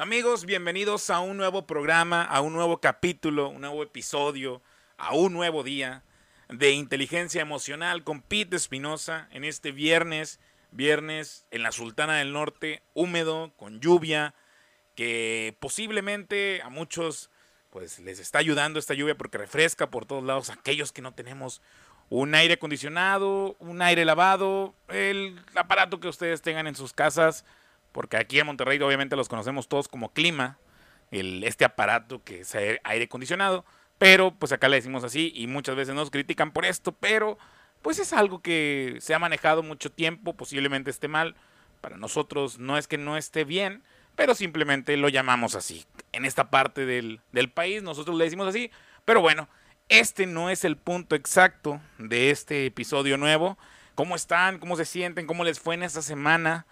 Amigos, bienvenidos a un nuevo programa, a un nuevo capítulo, un nuevo episodio, a un nuevo día de inteligencia emocional con Pete Espinosa en este viernes, viernes en la Sultana del Norte, húmedo, con lluvia, que posiblemente a muchos pues les está ayudando esta lluvia porque refresca por todos lados aquellos que no tenemos un aire acondicionado, un aire lavado, el aparato que ustedes tengan en sus casas, porque aquí en Monterrey obviamente los conocemos todos como clima, el, este aparato que es aire acondicionado, pero pues acá le decimos así y muchas veces nos critican por esto, pero pues es algo que se ha manejado mucho tiempo, posiblemente esté mal, para nosotros no es que no esté bien, pero simplemente lo llamamos así. En esta parte del, del país nosotros le decimos así, pero bueno, este no es el punto exacto de este episodio nuevo. ¿Cómo están? ¿Cómo se sienten? ¿Cómo les fue en esta semana?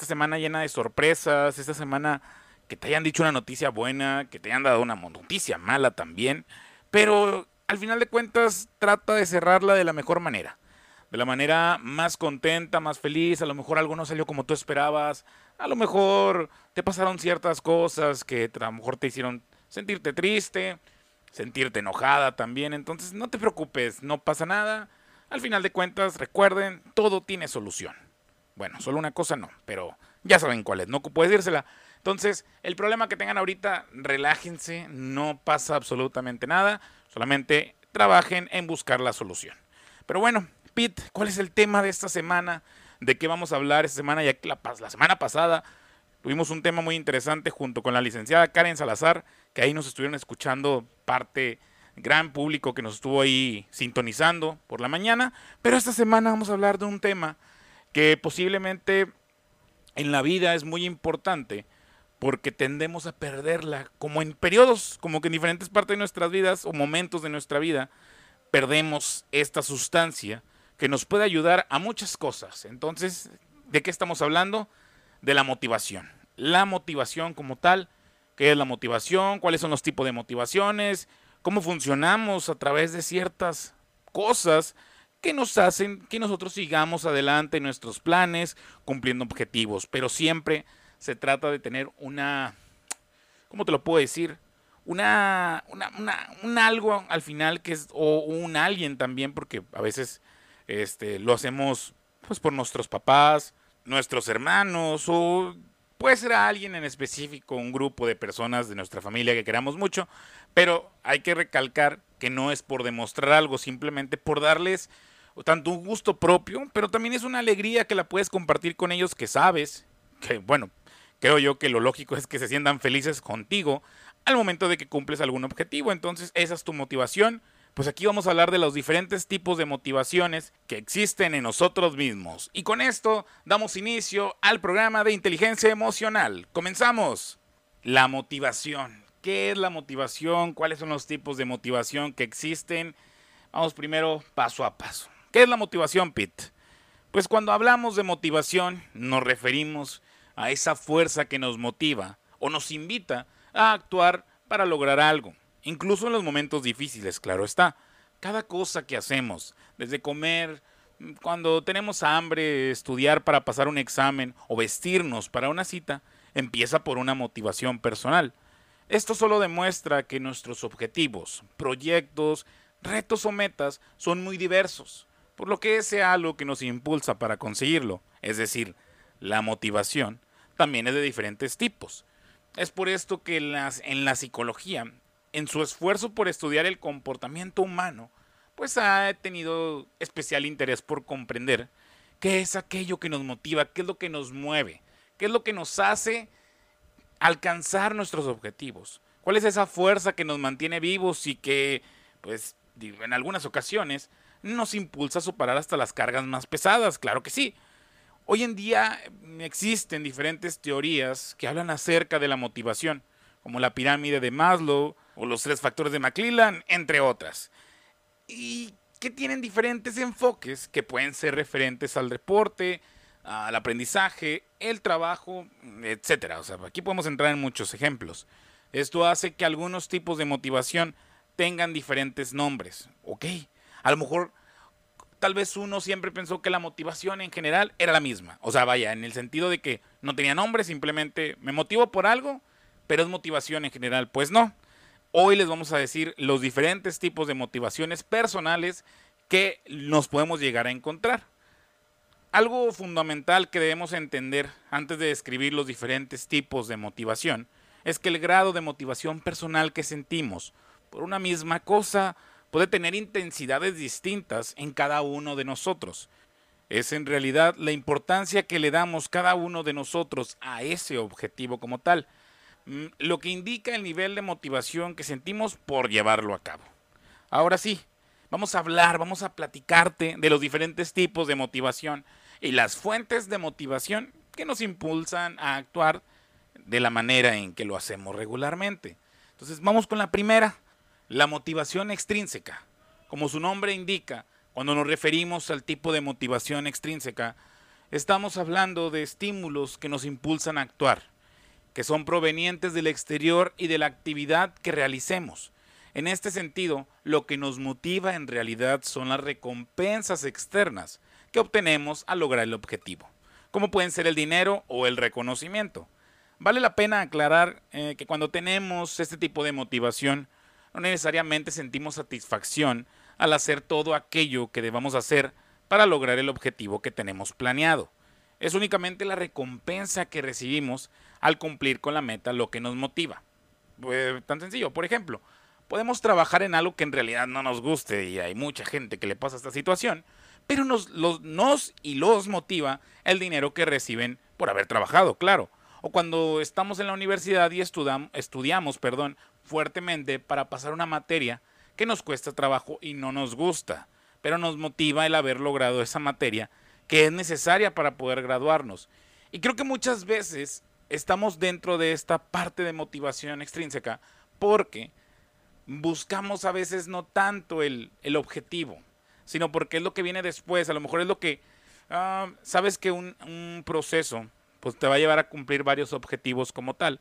Esta semana llena de sorpresas, esta semana que te hayan dicho una noticia buena, que te hayan dado una noticia mala también, pero al final de cuentas trata de cerrarla de la mejor manera, de la manera más contenta, más feliz, a lo mejor algo no salió como tú esperabas, a lo mejor te pasaron ciertas cosas que a lo mejor te hicieron sentirte triste, sentirte enojada también. Entonces no te preocupes, no pasa nada. Al final de cuentas, recuerden, todo tiene solución. Bueno, solo una cosa no, pero ya saben cuál es, no puedes decírsela. Entonces, el problema que tengan ahorita, relájense, no pasa absolutamente nada, solamente trabajen en buscar la solución. Pero bueno, Pete, ¿cuál es el tema de esta semana? ¿De qué vamos a hablar esta semana? Ya que la, la semana pasada tuvimos un tema muy interesante junto con la licenciada Karen Salazar, que ahí nos estuvieron escuchando parte gran público que nos estuvo ahí sintonizando por la mañana, pero esta semana vamos a hablar de un tema que posiblemente en la vida es muy importante porque tendemos a perderla, como en periodos, como que en diferentes partes de nuestras vidas o momentos de nuestra vida, perdemos esta sustancia que nos puede ayudar a muchas cosas. Entonces, ¿de qué estamos hablando? De la motivación. La motivación como tal qué es la motivación, cuáles son los tipos de motivaciones, cómo funcionamos a través de ciertas cosas que nos hacen que nosotros sigamos adelante en nuestros planes, cumpliendo objetivos, pero siempre se trata de tener una, ¿cómo te lo puedo decir? Una, una, un algo al final que es, o un alguien también, porque a veces este, lo hacemos pues por nuestros papás, nuestros hermanos o Puede ser a alguien en específico, un grupo de personas de nuestra familia que queramos mucho, pero hay que recalcar que no es por demostrar algo, simplemente por darles tanto un gusto propio, pero también es una alegría que la puedes compartir con ellos que sabes, que bueno, creo yo que lo lógico es que se sientan felices contigo al momento de que cumples algún objetivo, entonces esa es tu motivación pues aquí vamos a hablar de los diferentes tipos de motivaciones que existen en nosotros mismos. Y con esto damos inicio al programa de inteligencia emocional. Comenzamos. La motivación. ¿Qué es la motivación? ¿Cuáles son los tipos de motivación que existen? Vamos primero paso a paso. ¿Qué es la motivación, Pete? Pues cuando hablamos de motivación nos referimos a esa fuerza que nos motiva o nos invita a actuar para lograr algo. Incluso en los momentos difíciles, claro está. Cada cosa que hacemos, desde comer, cuando tenemos hambre, estudiar para pasar un examen o vestirnos para una cita, empieza por una motivación personal. Esto solo demuestra que nuestros objetivos, proyectos, retos o metas son muy diversos, por lo que ese algo que nos impulsa para conseguirlo, es decir, la motivación, también es de diferentes tipos. Es por esto que en la psicología en su esfuerzo por estudiar el comportamiento humano, pues ha tenido especial interés por comprender qué es aquello que nos motiva, qué es lo que nos mueve, qué es lo que nos hace alcanzar nuestros objetivos, cuál es esa fuerza que nos mantiene vivos y que, pues, en algunas ocasiones nos impulsa a superar hasta las cargas más pesadas, claro que sí. Hoy en día existen diferentes teorías que hablan acerca de la motivación, como la pirámide de Maslow, o los tres factores de McClellan, entre otras. Y que tienen diferentes enfoques que pueden ser referentes al deporte, al aprendizaje, el trabajo, etcétera. O sea, aquí podemos entrar en muchos ejemplos. Esto hace que algunos tipos de motivación tengan diferentes nombres. Ok, a lo mejor tal vez uno siempre pensó que la motivación en general era la misma. O sea, vaya, en el sentido de que no tenía nombre, simplemente me motivo por algo pero es motivación en general. Pues no. Hoy les vamos a decir los diferentes tipos de motivaciones personales que nos podemos llegar a encontrar. Algo fundamental que debemos entender antes de describir los diferentes tipos de motivación es que el grado de motivación personal que sentimos por una misma cosa puede tener intensidades distintas en cada uno de nosotros. Es en realidad la importancia que le damos cada uno de nosotros a ese objetivo como tal, mm, lo que indica el nivel de motivación que sentimos por llevarlo a cabo. Ahora sí, vamos a hablar, vamos a platicarte de los diferentes tipos de motivación y las fuentes de motivación que nos impulsan a actuar de la manera en que lo hacemos regularmente. Entonces vamos con la primera, la motivación extrínseca. Como su nombre indica, cuando nos referimos al tipo de motivación extrínseca, estamos hablando de estímulos que nos impulsan a actuar, que son provenientes del exterior y de la actividad que realicemos. En este sentido, lo que nos motiva en realidad son las recompensas externas que obtenemos al lograr el objetivo, como pueden ser el dinero o el reconocimiento. Vale la pena aclarar eh, que cuando tenemos este tipo de motivación, no necesariamente sentimos satisfacción al hacer todo aquello que debamos hacer para lograr el objetivo que tenemos planeado. Es únicamente la recompensa que recibimos al cumplir con la meta lo que nos motiva. Pues, tan sencillo, por ejemplo, podemos trabajar en algo que en realidad no nos guste y hay mucha gente que le pasa esta situación, pero nos, nos y los motiva el dinero que reciben por haber trabajado, claro. O cuando estamos en la universidad y estudiamos, estudiamos perdón, fuertemente para pasar una materia que nos cuesta trabajo y no nos gusta, pero nos motiva el haber logrado esa materia que es necesaria para poder graduarnos. Y creo que muchas veces estamos dentro de esta parte de motivación extrínseca porque buscamos a veces no tanto el, objetivo, sino porque es lo que viene después, a lo mejor es lo que, ah, sabes que un, un proceso pues te va a llevar a cumplir varios objetivos como tal,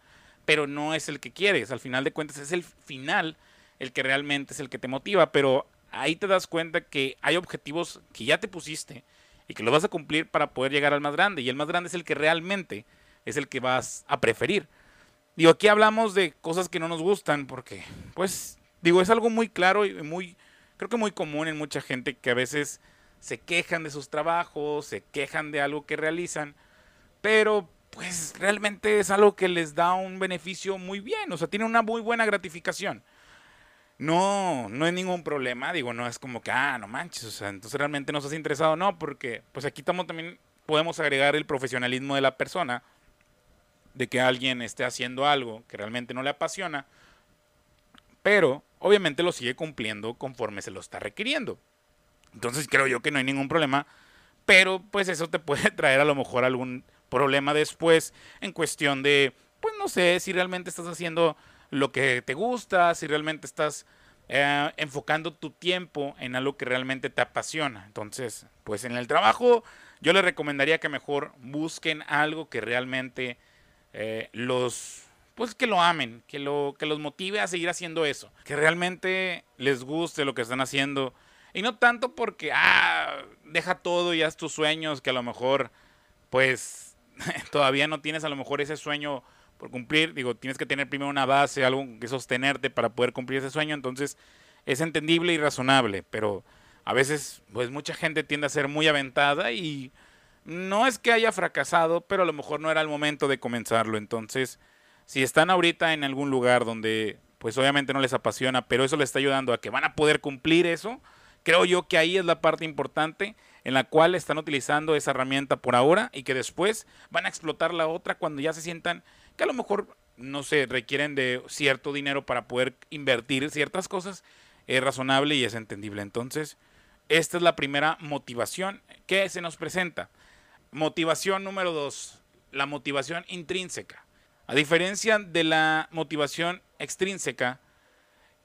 pero no es el que quieres. Al final de cuentas es el final el que realmente es el que te motiva, pero ahí te das cuenta que hay objetivos que ya te pusiste y que los vas a cumplir para poder llegar al más grande. Y el más grande es el que realmente es el que vas a preferir. Digo, aquí hablamos de cosas que no nos gustan porque, pues, digo, es algo muy claro y muy, creo que muy común en mucha gente que a veces se quejan de sus trabajos, se quejan de algo que realizan, pero pues realmente es algo que les da un beneficio muy bien, o sea, tiene una muy buena gratificación. No, no hay ningún problema, digo, no es como que, ah, no manches, o sea, entonces realmente nos has interesado, no, porque pues aquí estamos también, podemos agregar el profesionalismo de la persona, de que alguien esté haciendo algo que realmente no le apasiona, pero obviamente lo sigue cumpliendo conforme se lo está requiriendo. Entonces creo yo que no hay ningún problema, pero pues eso te puede traer a lo mejor algún problema después en cuestión de, pues no sé, si realmente estás haciendo lo que te gusta, si realmente estás eh, enfocando tu tiempo en algo que realmente te apasiona. Entonces, pues en el trabajo yo les recomendaría que mejor busquen algo que realmente eh, los, pues que lo amen, que, lo, que los motive a seguir haciendo eso, que realmente les guste lo que están haciendo. Y no tanto porque, ah, deja todo y haz tus sueños, que a lo mejor, pues todavía no tienes a lo mejor ese sueño por cumplir, digo, tienes que tener primero una base, algo que sostenerte para poder cumplir ese sueño, entonces es entendible y razonable, pero a veces pues mucha gente tiende a ser muy aventada y no es que haya fracasado, pero a lo mejor no era el momento de comenzarlo, entonces si están ahorita en algún lugar donde pues obviamente no les apasiona, pero eso les está ayudando a que van a poder cumplir eso, creo yo que ahí es la parte importante en la cual están utilizando esa herramienta por ahora y que después van a explotar la otra cuando ya se sientan que a lo mejor, no sé, requieren de cierto dinero para poder invertir ciertas cosas, es razonable y es entendible. Entonces, esta es la primera motivación que se nos presenta. Motivación número dos, la motivación intrínseca. A diferencia de la motivación extrínseca,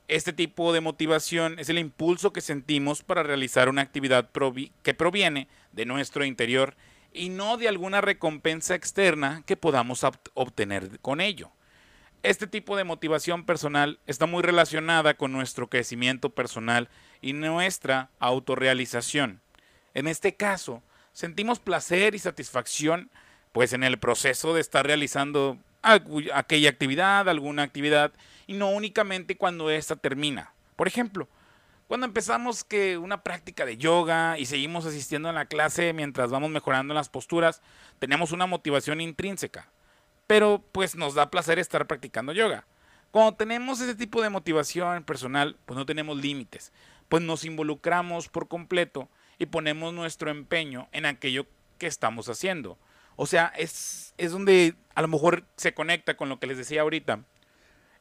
este tipo de motivación es el impulso que sentimos para realizar una actividad que proviene de nuestro interior y no de alguna recompensa externa que podamos obtener con ello. Este tipo de motivación personal está muy relacionada con nuestro crecimiento personal y nuestra autorrealización. En este caso, sentimos placer y satisfacción pues en el proceso de estar realizando aquella actividad, alguna actividad, y no únicamente cuando esta termina. Por ejemplo, cuando empezamos que una práctica de yoga y seguimos asistiendo a la clase mientras vamos mejorando las posturas, tenemos una motivación intrínseca, pero pues nos da placer estar practicando yoga. Cuando tenemos ese tipo de motivación personal, pues no tenemos límites, pues nos involucramos por completo y ponemos nuestro empeño en aquello que estamos haciendo. O sea, es, es donde a lo mejor se conecta con lo que les decía ahorita,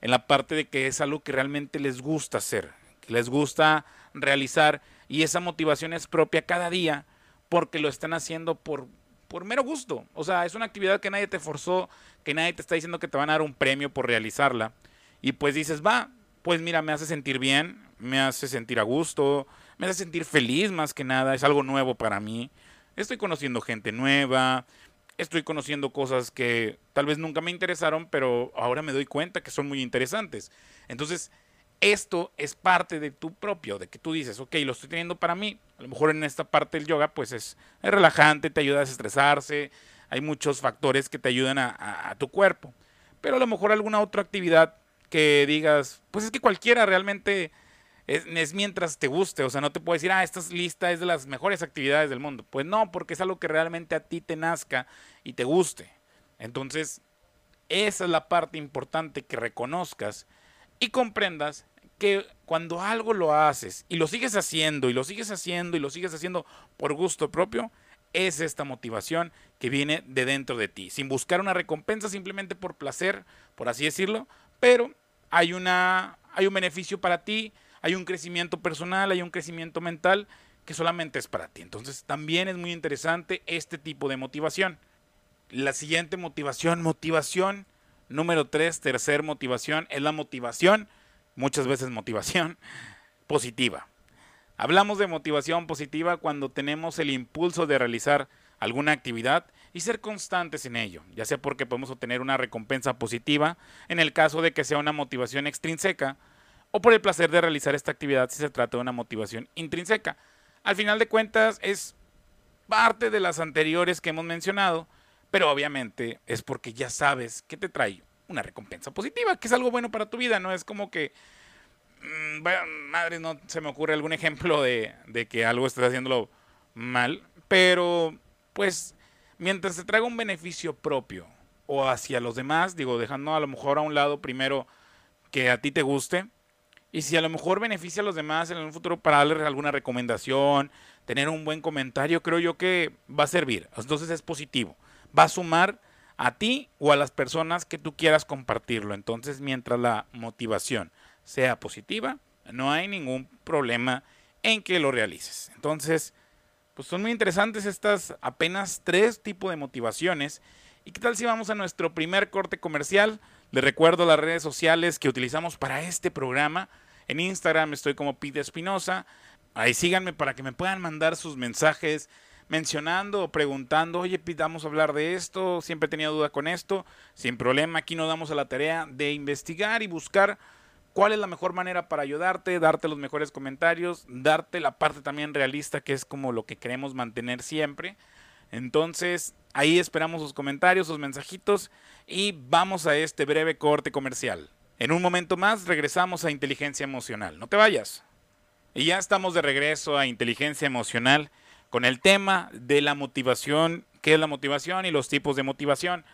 en la parte de que es algo que realmente les gusta hacer, que les gusta realizar y esa motivación es propia cada día porque lo están haciendo por, por mero gusto. O sea, es una actividad que nadie te forzó, que nadie te está diciendo que te van a dar un premio por realizarla. Y pues dices, va, pues mira, me hace sentir bien, me hace sentir a gusto, me hace sentir feliz más que nada, es algo nuevo para mí. Estoy conociendo gente nueva, estoy conociendo cosas que tal vez nunca me interesaron, pero ahora me doy cuenta que son muy interesantes. Entonces, esto es parte de tu propio, de que tú dices, ok, lo estoy teniendo para mí. A lo mejor en esta parte del yoga, pues es, relajante, te ayuda a desestresarse, hay muchos factores que te ayudan a, tu cuerpo. Pero a lo mejor alguna otra actividad que digas, pues es que cualquiera realmente es, mientras te guste, o sea, no te puedo decir, ah, esta lista es de las mejores actividades del mundo. Pues no, porque es algo que realmente a ti te nazca y te guste. Entonces, esa es la parte importante que reconozcas y comprendas que cuando algo lo haces y lo sigues haciendo y lo sigues haciendo y lo sigues haciendo por gusto propio, es esta motivación que viene de dentro de ti, sin buscar una recompensa, simplemente por placer, por así decirlo, pero hay, una, hay un beneficio para ti, hay un crecimiento personal, hay un crecimiento mental que solamente es para ti. Entonces también es muy interesante este tipo de motivación. La siguiente motivación, motivación número tres, tercer motivación, es la motivación muchas veces motivación positiva. Hablamos de motivación positiva cuando tenemos el impulso de realizar alguna actividad y ser constantes en ello, ya sea porque podemos obtener una recompensa positiva en el caso de que sea una motivación extrínseca o por el placer de realizar esta actividad si se trata de una motivación intrínseca. Al final de cuentas es parte de las anteriores que hemos mencionado, pero obviamente es porque ya sabes que te trae una recompensa positiva, que es algo bueno para tu vida, no es como que, mm, madre, no se me ocurre algún ejemplo de, de que algo estés haciéndolo mal, pero pues mientras te traiga un beneficio propio o hacia los demás, digo, dejando a lo mejor a un lado primero que a ti te guste, y si a lo mejor beneficia a los demás en un futuro para darles alguna recomendación, tener un buen comentario, creo yo que va a servir. Entonces es positivo. Va a sumar a ti o a las personas que tú quieras compartirlo. Entonces, mientras la motivación sea positiva, no hay ningún problema en que lo realices. Entonces, pues son muy interesantes estas apenas tres tipos de motivaciones. ¿Y qué tal si vamos a nuestro primer corte comercial? Les recuerdo las redes sociales que utilizamos para este programa. En Instagram estoy como Pete Espinosa. Ahí síganme para que me puedan mandar sus mensajes mencionando o preguntando, oye, vamos a hablar de esto, siempre he tenido duda con esto, sin problema, aquí nos damos a la tarea de investigar y buscar cuál es la mejor manera para ayudarte, darte los mejores comentarios, darte la parte también realista, que es como lo que queremos mantener siempre. Entonces, ahí esperamos sus comentarios, sus mensajitos y vamos a este breve corte comercial. En un momento más regresamos a inteligencia emocional. No te vayas. Y ya estamos de regreso a inteligencia emocional con el tema de la motivación, qué es la motivación y los tipos de motivación.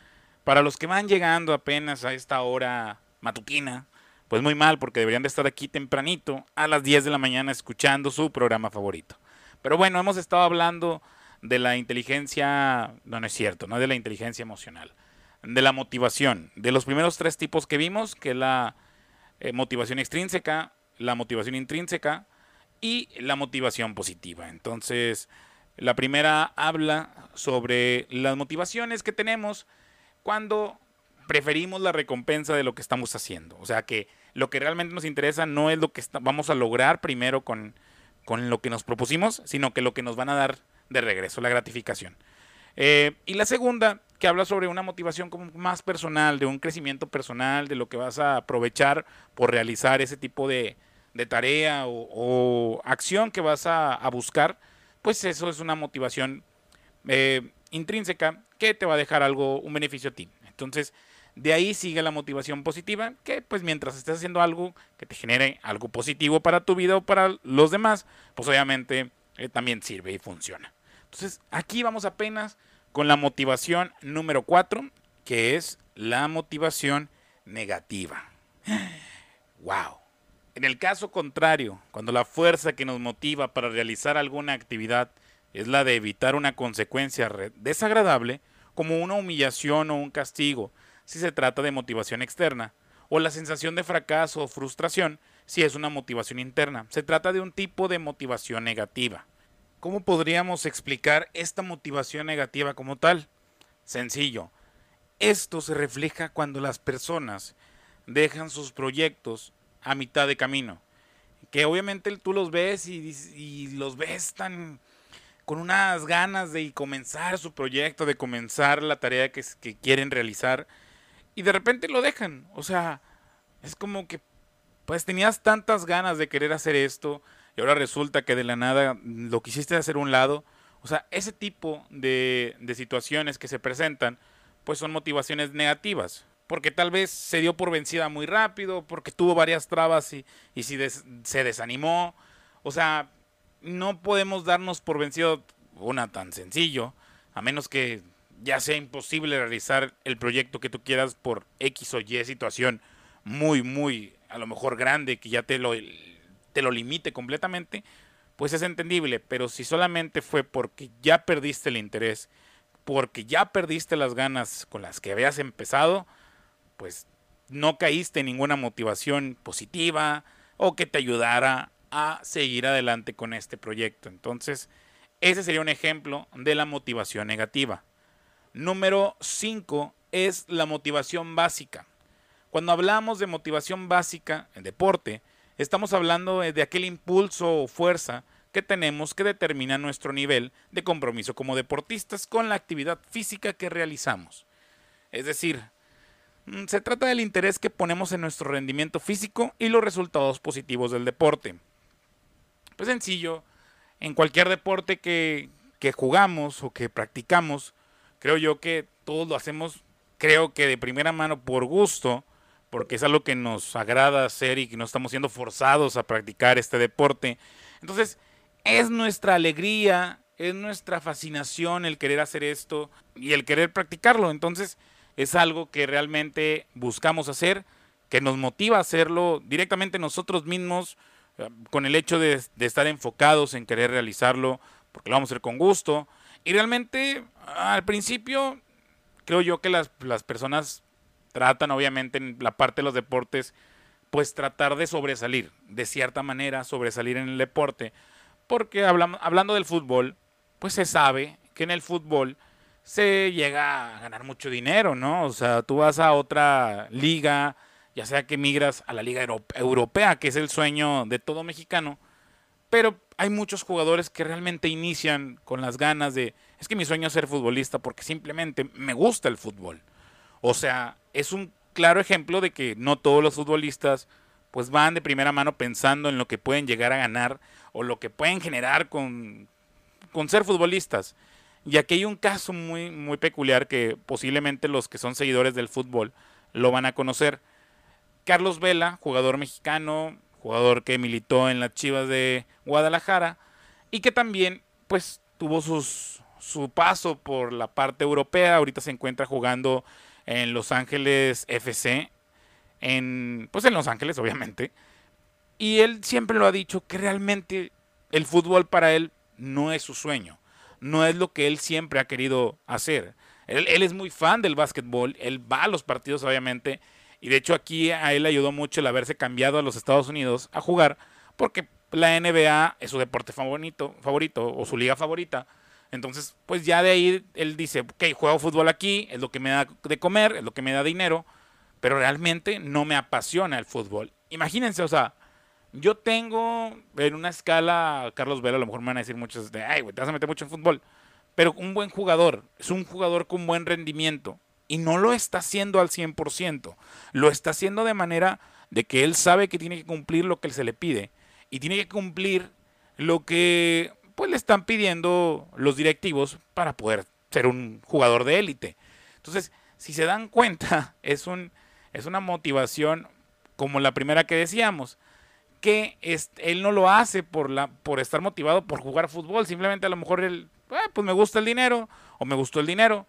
Para los que van llegando apenas a esta hora matutina, pues muy mal porque deberían de estar aquí tempranito a las 10 de la mañana escuchando su programa favorito. Pero bueno, hemos estado hablando de la inteligencia, no, no es cierto, no de la inteligencia emocional, de la motivación, de los primeros tres tipos que vimos, que es la eh, motivación extrínseca, la motivación intrínseca y la motivación positiva. Entonces, la primera habla sobre las motivaciones que tenemos cuando preferimos la recompensa de lo que estamos haciendo. O sea que lo que realmente nos interesa no es lo que vamos a lograr primero con, con, lo que nos propusimos, sino que lo que nos van a dar de regreso, la gratificación. Eh, y la segunda, que habla sobre una motivación como más personal, de un crecimiento personal, de lo que vas a aprovechar por realizar ese tipo de, tarea o, acción que vas a buscar pues eso es una motivación eh, intrínseca que te va a dejar algo, un beneficio a ti. Entonces, De ahí sigue la motivación positiva, que pues mientras estés haciendo algo que te genere algo positivo para tu vida o para los demás, pues obviamente eh, también sirve y funciona. Entonces aquí vamos apenas con la motivación número 4, que es la motivación negativa. ¡Wow! En el caso contrario, cuando la fuerza que nos motiva para realizar alguna actividad es la de evitar una consecuencia desagradable, como una humillación o un castigo, si se trata de motivación externa, o la sensación de fracaso o frustración, si es una motivación interna. Se trata de un tipo de motivación negativa. ¿Cómo podríamos explicar esta motivación negativa como tal? Sencillo. Esto se refleja cuando las personas dejan sus proyectos a mitad de camino. Que obviamente tú los ves y, los ves tan con unas ganas de comenzar su proyecto, de comenzar la tarea que, que quieren realizar y de repente lo dejan. O sea, es como que pues tenías tantas ganas de querer hacer esto y ahora resulta que de la nada lo quisiste hacer un lado. O sea, ese tipo de, de situaciones que se presentan pues son motivaciones negativas porque tal vez se dio por vencida muy rápido, porque tuvo varias trabas y, y si se desanimó. O sea, no podemos darnos por vencido una tan sencillo, a menos que ya sea imposible realizar el proyecto que tú quieras por X o Y situación muy, muy, a lo mejor grande, que ya te lo, te lo limite completamente, pues es entendible. Pero si solamente fue porque ya perdiste el interés, porque ya perdiste las ganas con las que habías empezado, pues no caíste en ninguna motivación positiva o que te ayudara a seguir adelante con este proyecto. Entonces, ese sería un ejemplo de la motivación negativa. Número 5 es la motivación básica. Cuando hablamos de motivación básica en deporte, estamos hablando de aquel impulso o fuerza que tenemos que determina nuestro nivel de compromiso como deportistas con la actividad física que realizamos. Es decir, Mm, se trata del interés que ponemos en nuestro rendimiento físico y los resultados positivos del deporte. Pues sencillo, en cualquier deporte que, que jugamos o que practicamos, creo yo que todos lo hacemos, creo que de primera mano por gusto, porque es algo que nos agrada hacer y que no estamos siendo forzados a practicar este deporte. Entonces, es nuestra alegría, es nuestra fascinación el querer hacer esto y el querer practicarlo. Entonces, es algo que realmente buscamos hacer, que nos motiva a hacerlo directamente nosotros mismos, eh, con el hecho de, estar enfocados en querer realizarlo, porque lo vamos a hacer con gusto. Y realmente, al principio, creo yo que las, las personas tratan, obviamente, en la parte de los deportes, pues tratar de sobresalir, de cierta manera, sobresalir en el deporte. Porque hablando del fútbol, pues se sabe que en el fútbol se llega a ganar mucho dinero, ¿no? O sea, tú vas a otra liga, ya sea que migras a la liga europea, que es el sueño de todo mexicano, pero hay muchos jugadores que realmente inician con las ganas de, es que mi sueño es ser futbolista porque simplemente me gusta el fútbol. O sea, es un claro ejemplo de que no todos los futbolistas pues van de primera mano pensando en lo que pueden llegar a ganar o lo que pueden generar con, con ser futbolistas. Y aquí hay un caso muy, muy peculiar que posiblemente los que son seguidores del fútbol lo van a conocer. Carlos Vela, jugador mexicano, jugador que militó en las Chivas de Guadalajara y que también pues tuvo sus, su paso por la parte europea. Ahorita se encuentra jugando en Los Ángeles FC, en, pues en Los Ángeles obviamente. Y él siempre lo ha dicho que realmente el fútbol para él no es su sueño no es lo que él siempre ha querido hacer. Él, es muy fan del básquetbol, él va a los partidos obviamente, y de hecho aquí a él ayudó mucho el haberse cambiado a los Estados Unidos a jugar, porque la NBA es su deporte favorito, favorito o su liga favorita. Entonces, pues ya de ahí él dice, ok, juego fútbol aquí, es lo que me da de comer, es lo que me da dinero, pero realmente no me apasiona el fútbol. Imagínense, o sea, yo tengo en una escala, Carlos Vela, a lo mejor me van a decir muchos de, ay, güey, te vas a meter mucho en fútbol. Pero un buen jugador, es un jugador con buen rendimiento. Y no lo está haciendo al 100%. Lo está haciendo de manera de que él sabe que tiene que cumplir lo que se le pide. Y tiene que cumplir lo que pues le están pidiendo los directivos para poder ser un jugador de élite. Entonces, si se dan cuenta, es, un, es una motivación como la primera que decíamos, que él no lo hace por, la, por estar motivado por jugar fútbol, simplemente a lo mejor él, ah, pues me gusta el dinero, o me gustó el dinero,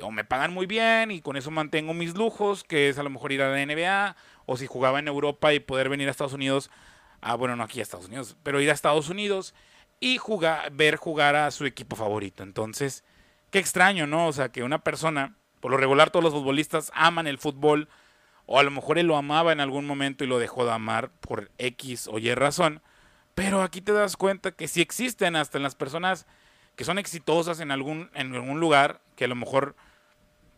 o me pagan muy bien y con eso mantengo mis lujos, que es a lo mejor ir a la NBA, o si jugaba en Europa y poder venir a Estados Unidos, ah, bueno, no aquí a Estados Unidos, pero ir a Estados Unidos y jugar, ver jugar a su equipo favorito. Entonces, qué extraño, ¿no? O sea, que una persona, por lo regular todos los futbolistas aman el fútbol, o a lo mejor él lo amaba en algún momento y lo dejó de amar por X o Y razón, pero aquí te das cuenta que si existen hasta en las personas que son exitosas en algún, en algún lugar, que a lo mejor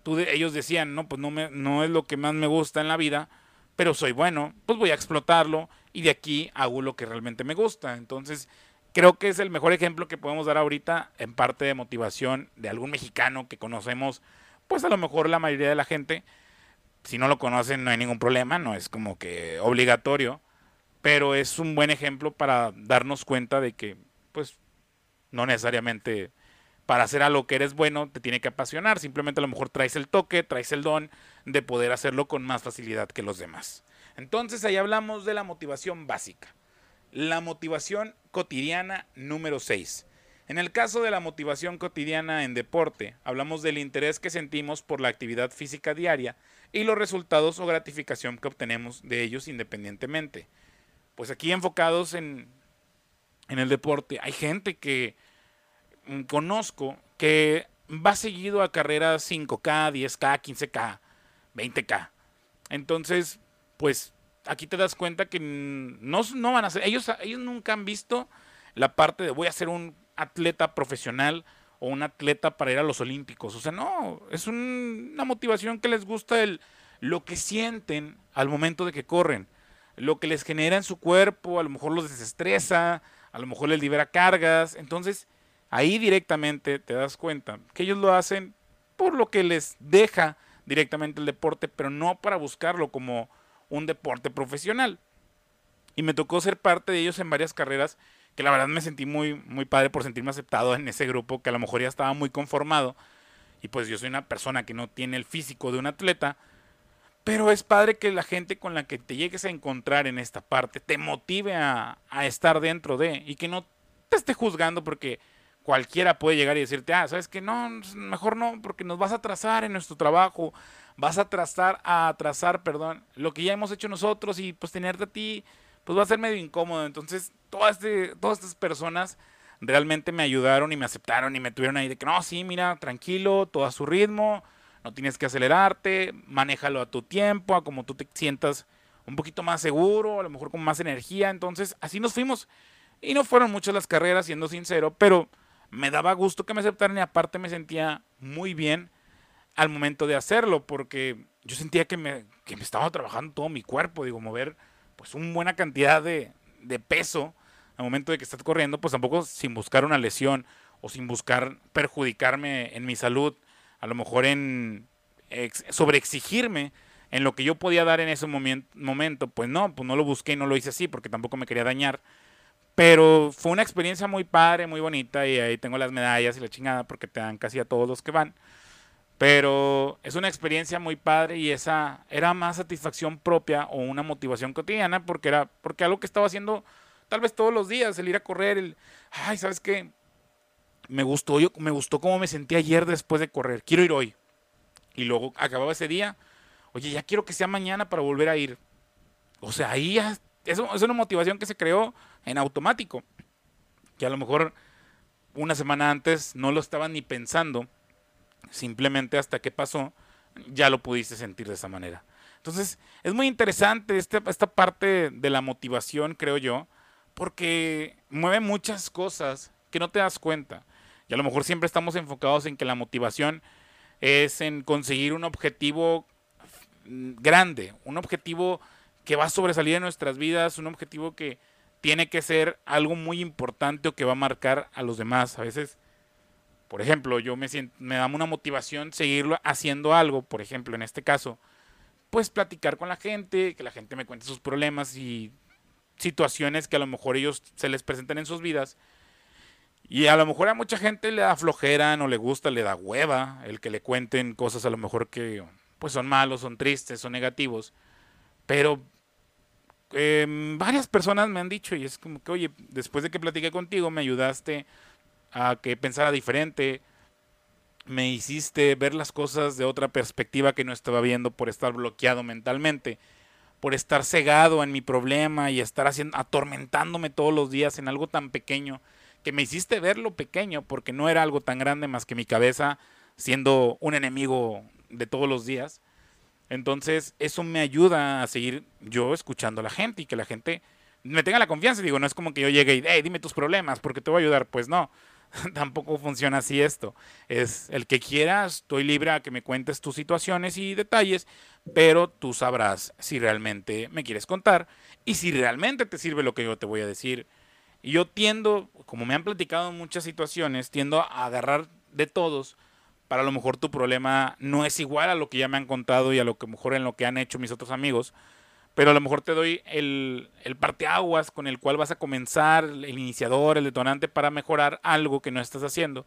tú ellos decían, no, pues no, me, no es lo que más me gusta en la vida, pero soy bueno, pues voy a explotarlo y de aquí hago lo que realmente me gusta. Entonces, creo que es el mejor ejemplo que podemos dar ahorita en parte de motivación de algún mexicano que conocemos, pues a lo mejor la mayoría de la gente, si no lo conocen no hay ningún problema, no es como que obligatorio, pero es un buen ejemplo para darnos cuenta de que pues no necesariamente para hacer algo que eres bueno te tiene que apasionar, simplemente a lo mejor traes el toque, traes el don de poder hacerlo con más facilidad que los demás. Entonces ahí hablamos de la motivación básica. La motivación cotidiana número 6. En el caso de la motivación cotidiana en deporte, hablamos del interés que sentimos por la actividad física diaria y los resultados o gratificación que obtenemos de ellos independientemente. Pues aquí enfocados en, en el deporte, hay gente que mm, conozco que va seguido a carreras 5K, 10K, 15K, 20K. Entonces, pues aquí te das cuenta que no, no van a ser, ellos, ellos nunca han visto la parte de voy a ser un atleta profesional o un atleta para ir a los Olímpicos. O sea, no, es una motivación que les gusta el, lo que sienten al momento de que corren, lo que les genera en su cuerpo, a lo mejor los desestresa, a lo mejor les libera cargas. Entonces, ahí directamente te das cuenta que ellos lo hacen por lo que les deja directamente el deporte, pero no para buscarlo como un deporte profesional. Y me tocó ser parte de ellos en varias carreras, que la verdad me sentí muy, muy padre por sentirme aceptado en ese grupo, que a lo mejor ya estaba muy conformado. Y pues yo soy una persona que no tiene el físico de un atleta, pero es padre que la gente con la que te llegues a encontrar en esta parte te motive a, a estar dentro de y que no te esté juzgando porque cualquiera puede llegar y decirte, ah, sabes que no, mejor no, porque nos vas a atrasar en nuestro trabajo, vas a trazar, a atrasar, perdón, lo que ya hemos hecho nosotros y pues tenerte a ti, pues va a ser medio incómodo. Entonces, todas, este, todas estas personas realmente me ayudaron y me aceptaron y me tuvieron ahí de que no, sí, mira, tranquilo, todo a su ritmo, no tienes que acelerarte, manéjalo a tu tiempo, a como tú te sientas un poquito más seguro, a lo mejor con más energía. Entonces, así nos fuimos. Y no fueron muchas las carreras, siendo sincero, pero me daba gusto que me aceptaran y aparte me sentía muy bien al momento de hacerlo, porque yo sentía que me, que me estaba trabajando todo mi cuerpo, digo, mover pues una buena cantidad de, de peso al momento de que estás corriendo, pues tampoco sin buscar una lesión o sin buscar perjudicarme en mi salud, a lo mejor en sobreexigirme en lo que yo podía dar en ese momento, pues no, pues no lo busqué y no lo hice así porque tampoco me quería dañar. Pero fue una experiencia muy padre, muy bonita y ahí tengo las medallas y la chingada porque te dan casi a todos los que van. Pero es una experiencia muy padre y esa era más satisfacción propia o una motivación cotidiana porque era porque algo que estaba haciendo tal vez todos los días, el ir a correr, el ay, ¿sabes qué? Me gustó yo me gustó cómo me sentí ayer después de correr. Quiero ir hoy. Y luego acababa ese día, oye, ya quiero que sea mañana para volver a ir. O sea, ahí ya eso es una motivación que se creó en automático. Que a lo mejor una semana antes no lo estaban ni pensando. Simplemente hasta que pasó, ya lo pudiste sentir de esa manera. Entonces, es muy interesante este, esta parte de la motivación, creo yo, porque mueve muchas cosas que no te das cuenta. Y a lo mejor siempre estamos enfocados en que la motivación es en conseguir un objetivo grande, un objetivo que va a sobresalir en nuestras vidas, un objetivo que tiene que ser algo muy importante o que va a marcar a los demás. A veces, por ejemplo, yo me me da una motivación seguirlo haciendo algo, por ejemplo, en este caso, pues platicar con la gente, que la gente me cuente sus problemas y situaciones que a lo mejor ellos se les presentan en sus vidas. Y a lo mejor a mucha gente le da flojera, no le gusta, le da hueva el que le cuenten cosas a lo mejor que pues son malos, son tristes, son negativos. Pero em, varias personas me han dicho y es como que, oye, después de que platiqué contigo me ayudaste a que pensara diferente, me hiciste ver las cosas de otra perspectiva que no estaba viendo por estar bloqueado mentalmente, por estar cegado en mi problema y estar haciendo, atormentándome todos los días en algo tan pequeño, que me hiciste ver lo pequeño porque no era algo tan grande más que mi cabeza siendo un enemigo de todos los días. Entonces, eso me ayuda a seguir yo escuchando a la gente y que la gente me tenga la confianza. Digo, no es como que yo llegue y, hey, dime tus problemas porque te voy a ayudar. Pues no, tampoco funciona así esto. Es el que quieras, estoy libre a que me cuentes tus situaciones y detalles, pero tú sabrás si realmente me quieres contar y si realmente te sirve lo que yo te voy a decir. Y yo tiendo, como me han platicado en muchas situaciones, tiendo a agarrar de todos. Para lo mejor tu problema no es igual a lo que ya me han contado y a lo que mejor en lo que han hecho mis otros amigos pero a lo mejor te doy el, el parteaguas con el cual vas a comenzar, el iniciador, el detonante para mejorar algo que no estás haciendo.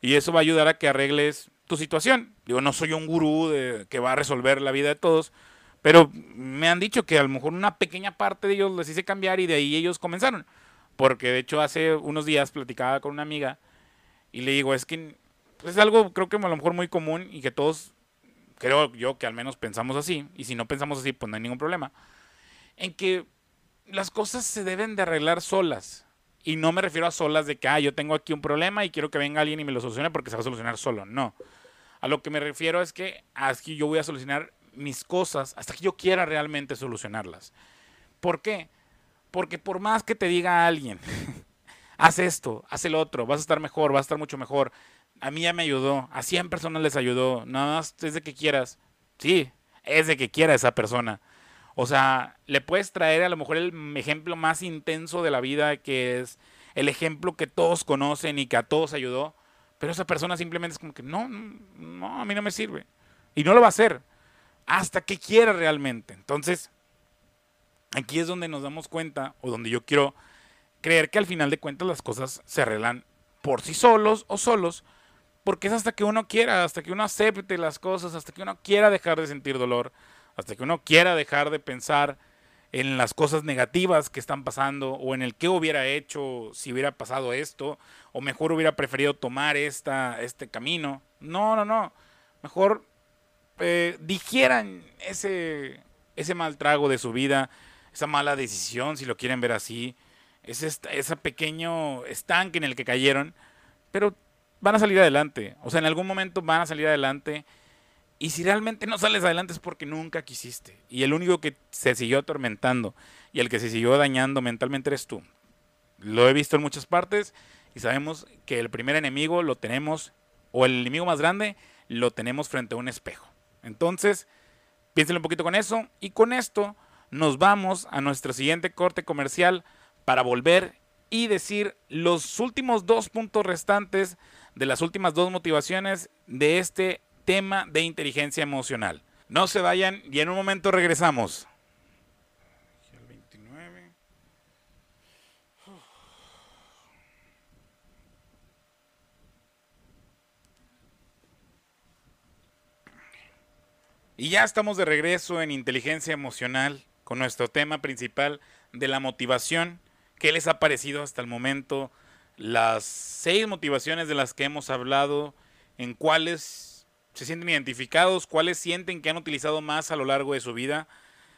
Y eso va a ayudar a que arregles tu situación. Digo, no soy un gurú de, que va a resolver la vida de todos, pero me han dicho que a lo mejor una pequeña parte de ellos les hice cambiar y de ahí ellos comenzaron. Porque de hecho hace unos días platicaba con una amiga y le digo, es que es algo creo que a lo mejor muy común y que todos creo yo que al menos pensamos así, y si no pensamos así, pues no hay ningún problema, en que las cosas se deben de arreglar solas. Y no me refiero a solas de que, ah, yo tengo aquí un problema y quiero que venga alguien y me lo solucione porque se va a solucionar solo. No. A lo que me refiero es que así yo voy a solucionar mis cosas hasta que yo quiera realmente solucionarlas. ¿Por qué? Porque por más que te diga alguien, haz esto, haz el otro, vas a estar mejor, vas a estar mucho mejor, a mí ya me ayudó, a 100 personas les ayudó, nada más es de que quieras. Sí, es de que quiera esa persona. O sea, le puedes traer a lo mejor el ejemplo más intenso de la vida, que es el ejemplo que todos conocen y que a todos ayudó, pero esa persona simplemente es como que no, no, a mí no me sirve. Y no lo va a hacer hasta que quiera realmente. Entonces, aquí es donde nos damos cuenta, o donde yo quiero creer que al final de cuentas las cosas se arreglan por sí solos o solos, porque es hasta que uno quiera, hasta que uno acepte las cosas, hasta que uno quiera dejar de sentir dolor, hasta que uno quiera dejar de pensar en las cosas negativas que están pasando o en el que hubiera hecho si hubiera pasado esto o mejor hubiera preferido tomar esta, este camino. No, no, no. Mejor eh, digieran ese, ese mal trago de su vida, esa mala decisión, si lo quieren ver así, ese, ese pequeño estanque en el que cayeron, pero van a salir adelante. O sea, en algún momento van a salir adelante. Y si realmente no sales adelante es porque nunca quisiste. Y el único que se siguió atormentando y el que se siguió dañando mentalmente eres tú. Lo he visto en muchas partes y sabemos que el primer enemigo lo tenemos, o el enemigo más grande, lo tenemos frente a un espejo. Entonces, piénsenlo un poquito con eso. Y con esto nos vamos a nuestro siguiente corte comercial para volver y decir los últimos dos puntos restantes de las últimas dos motivaciones de este tema de inteligencia emocional. No se vayan y en un momento regresamos. Y ya estamos de regreso en inteligencia emocional con nuestro tema principal de la motivación. ¿Qué les ha parecido hasta el momento? Las seis motivaciones de las que hemos hablado, en cuáles se sienten identificados, cuáles sienten que han utilizado más a lo largo de su vida.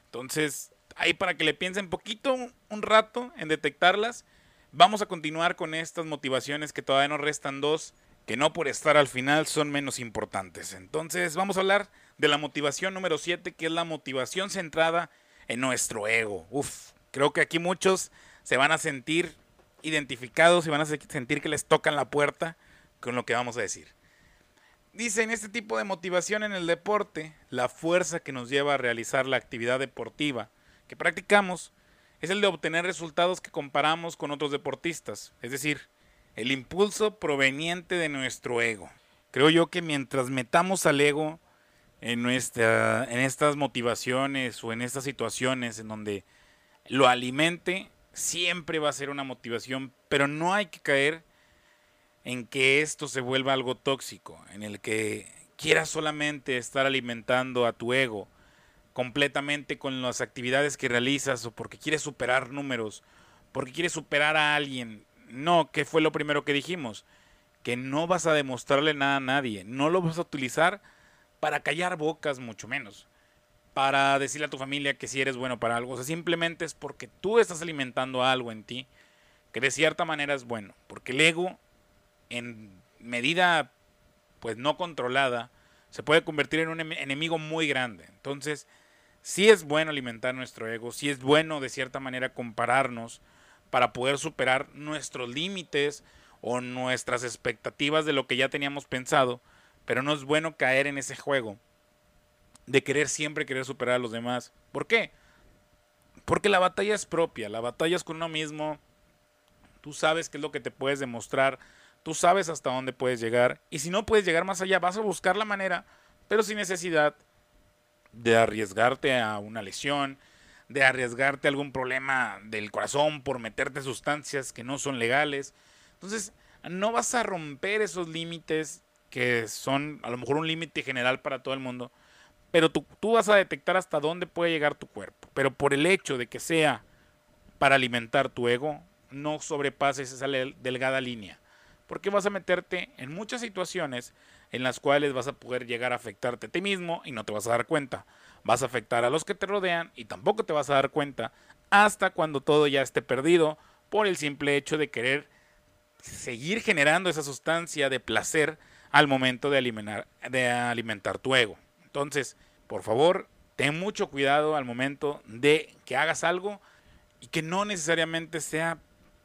Entonces, ahí para que le piensen poquito, un rato en detectarlas. Vamos a continuar con estas motivaciones que todavía nos restan dos, que no por estar al final son menos importantes. Entonces, vamos a hablar de la motivación número 7, que es la motivación centrada en nuestro ego. Uf, creo que aquí muchos se van a sentir identificados y van a sentir que les tocan la puerta con lo que vamos a decir. Dice, en este tipo de motivación en el deporte, la fuerza que nos lleva a realizar la actividad deportiva que practicamos es el de obtener resultados que comparamos con otros deportistas, es decir, el impulso proveniente de nuestro ego. Creo yo que mientras metamos al ego en, nuestra, en estas motivaciones o en estas situaciones en donde lo alimente, siempre va a ser una motivación, pero no hay que caer en que esto se vuelva algo tóxico, en el que quieras solamente estar alimentando a tu ego completamente con las actividades que realizas o porque quieres superar números, porque quieres superar a alguien. No, que fue lo primero que dijimos, que no vas a demostrarle nada a nadie, no lo vas a utilizar para callar bocas, mucho menos, para decirle a tu familia que si eres bueno para algo, o sea, simplemente es porque tú estás alimentando algo en ti que de cierta manera es bueno, porque el ego en medida pues no controlada se puede convertir en un enemigo muy grande. Entonces, sí es bueno alimentar nuestro ego, sí es bueno de cierta manera compararnos para poder superar nuestros límites o nuestras expectativas de lo que ya teníamos pensado, pero no es bueno caer en ese juego de querer siempre querer superar a los demás. ¿Por qué? Porque la batalla es propia, la batalla es con uno mismo, tú sabes qué es lo que te puedes demostrar, tú sabes hasta dónde puedes llegar, y si no puedes llegar más allá, vas a buscar la manera, pero sin necesidad de arriesgarte a una lesión, de arriesgarte a algún problema del corazón por meterte sustancias que no son legales. Entonces, no vas a romper esos límites que son a lo mejor un límite general para todo el mundo, pero tú, tú, vas a detectar hasta dónde puede llegar tu cuerpo. Pero por el hecho de que sea para alimentar tu ego, no sobrepases esa delgada línea, porque vas a meterte en muchas situaciones en las cuales vas a poder llegar a afectarte a ti mismo y no te vas a dar cuenta. Vas a afectar a los que te rodean y tampoco te vas a dar cuenta hasta cuando todo ya esté perdido por el simple hecho de querer seguir generando esa sustancia de placer al momento de alimentar, de alimentar tu ego. Entonces, por favor, ten mucho cuidado al momento de que hagas algo y que no necesariamente sea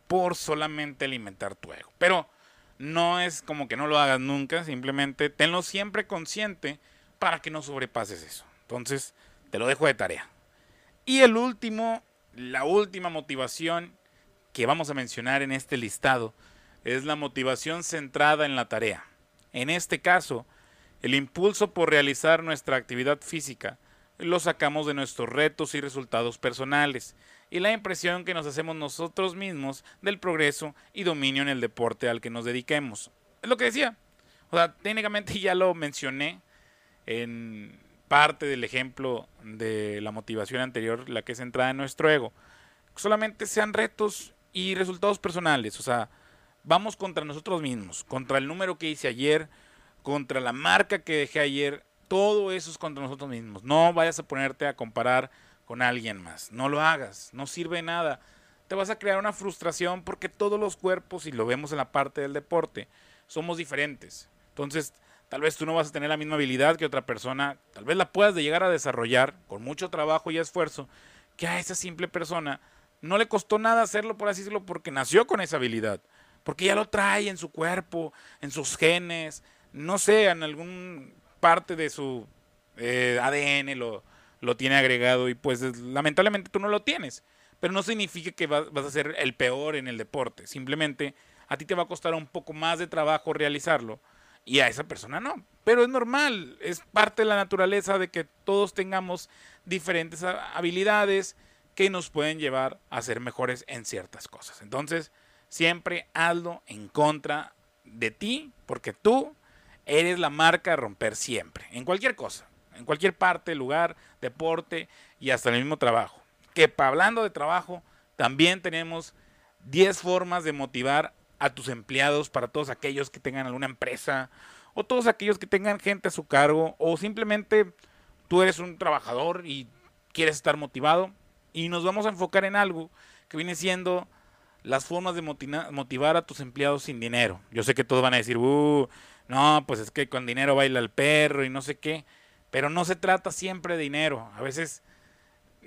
por solamente alimentar tu ego. Pero no es como que no lo hagas nunca, simplemente tenlo siempre consciente para que no sobrepases eso. Entonces, te lo dejo de tarea. Y el último, la última motivación que vamos a mencionar en este listado es la motivación centrada en la tarea. En este caso, el impulso por realizar nuestra actividad física lo sacamos de nuestros retos y resultados personales y la impresión que nos hacemos nosotros mismos del progreso y dominio en el deporte al que nos dediquemos. Es lo que decía. O sea, técnicamente ya lo mencioné en parte del ejemplo de la motivación anterior, la que es centrada en nuestro ego. Solamente sean retos y resultados personales. O sea, vamos contra nosotros mismos, contra el número que hice ayer, contra la marca que dejé ayer. Todo eso es contra nosotros mismos. No vayas a ponerte a comparar con alguien más. No lo hagas, no sirve nada. Te vas a crear una frustración porque todos los cuerpos, y lo vemos en la parte del deporte, somos diferentes. Entonces, tal vez tú no vas a tener la misma habilidad que otra persona, tal vez la puedas llegar a desarrollar con mucho trabajo y esfuerzo, que a esa simple persona no le costó nada hacerlo, por así decirlo, porque nació con esa habilidad, porque ya lo trae en su cuerpo, en sus genes, no sé, en algún parte de su eh, ADN lo, lo tiene agregado y pues lamentablemente tú no lo tienes. Pero no significa que vas, a ser el peor en el deporte. Simplemente a ti te va a costar un poco más de trabajo realizarlo y a esa persona no. Pero es normal, es parte de la naturaleza de que todos tengamos diferentes habilidades que nos pueden llevar a ser mejores en ciertas cosas. Entonces, siempre hazlo en contra de ti, porque tú eres la marca a romper siempre, en cualquier cosa en cualquier parte, lugar, deporte y hasta el mismo trabajo. Que hablando de trabajo, también tenemos 10 formas de motivar a tus empleados para todos aquellos que tengan alguna empresa o todos aquellos que tengan gente a su cargo o simplemente tú eres un trabajador y quieres estar motivado y nos vamos a enfocar en algo que viene siendo las formas de motivar a tus empleados sin dinero. Yo sé que todos van a decir, uh, no, pues es que con dinero baila el perro y no sé qué. Pero no se trata siempre de dinero. A veces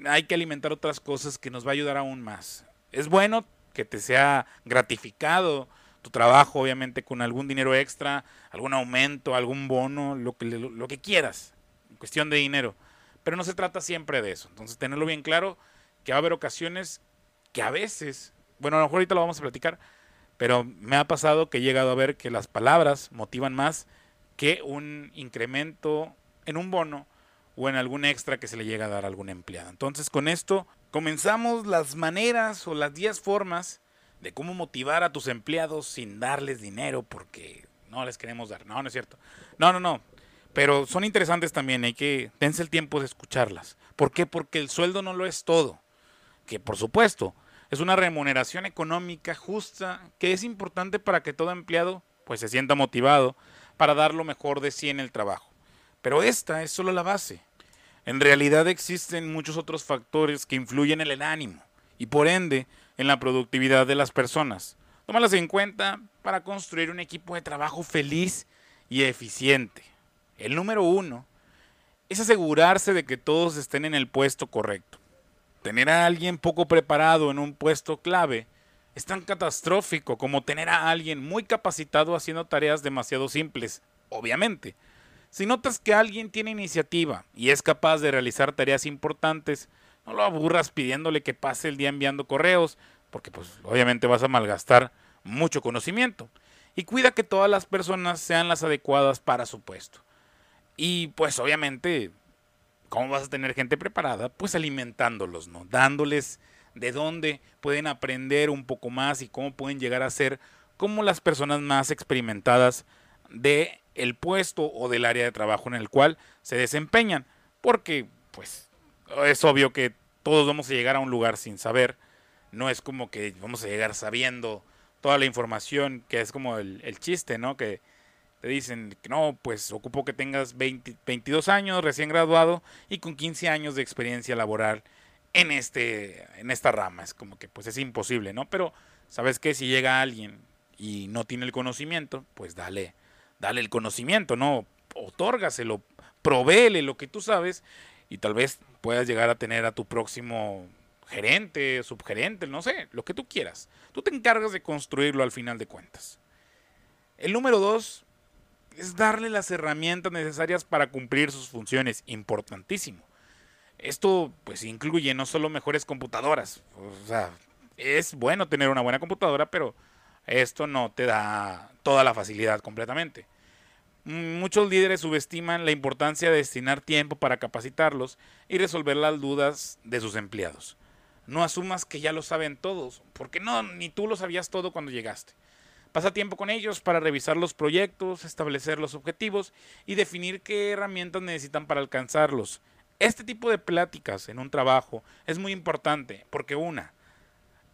hay que alimentar otras cosas que nos va a ayudar aún más. Es bueno que te sea gratificado tu trabajo, obviamente, con algún dinero extra, algún aumento, algún bono, lo que, quieras, en cuestión de dinero. Pero no se trata siempre de eso. Entonces, tenerlo bien claro, que va a haber ocasiones que a veces, bueno, a lo mejor ahorita lo vamos a platicar, pero me ha pasado que he llegado a ver que las palabras motivan más que un incremento en un bono o en algún extra que se le llega a dar a algún empleado. Entonces con esto comenzamos las maneras o las 10 formas de cómo motivar a tus empleados sin darles dinero porque no les queremos dar. No, no es cierto. No, no, no. Pero son interesantes también, hay que dense el tiempo de escucharlas. ¿Por qué? Porque el sueldo no lo es todo. Que por supuesto, es una remuneración económica justa que es importante para que todo empleado pues se sienta motivado para dar lo mejor de sí en el trabajo. Pero esta es solo la base. En realidad existen muchos otros factores que influyen en el ánimo y por ende en la productividad de las personas. Tómalas en cuenta para construir un equipo de trabajo feliz y eficiente. El número uno es asegurarse de que todos estén en el puesto correcto. Tener a alguien poco preparado en un puesto clave es tan catastrófico como tener a alguien muy capacitado haciendo tareas demasiado simples, obviamente. Si notas que alguien tiene iniciativa y es capaz de realizar tareas importantes, no lo aburras pidiéndole que pase el día enviando correos, porque pues obviamente vas a malgastar mucho conocimiento. Y cuida que todas las personas sean las adecuadas para su puesto. Y pues obviamente, ¿cómo vas a tener gente preparada? Pues alimentándolos, ¿no? Dándoles de dónde pueden aprender un poco más y cómo pueden llegar a ser como las personas más experimentadas de el puesto o del área de trabajo en el cual se desempeñan. Porque, pues, es obvio que todos vamos a llegar a un lugar sin saber. No es como que vamos a llegar sabiendo toda la información, que es como el, el chiste, ¿no? Que te dicen que no, pues ocupo que tengas 22 años, recién graduado y con 15 años de experiencia laboral en, este, en esta rama. Es como que pues es imposible, ¿no? Pero, ¿sabes qué? Si llega alguien y no tiene el conocimiento, pues dale, dale el conocimiento, ¿no? Otórgaselo, provéele lo que tú sabes y tal vez puedas llegar a tener a tu próximo gerente, subgerente, no sé, lo que tú quieras. Tú te encargas de construirlo al final de cuentas. El número dos es darle las herramientas necesarias para cumplir sus funciones, importantísimo. Esto pues incluye no solo mejores computadoras, es bueno tener una buena computadora, pero esto no te da toda la facilidad completamente. Muchos líderes subestiman la importancia de destinar tiempo para capacitarlos y resolver las dudas de sus empleados. No asumas que ya lo saben todos, porque no, ni tú lo sabías todo cuando llegaste. Pasa tiempo con ellos para revisar los proyectos, establecer los objetivos y definir qué herramientas necesitan para alcanzarlos. Este tipo de pláticas en un trabajo es muy importante porque una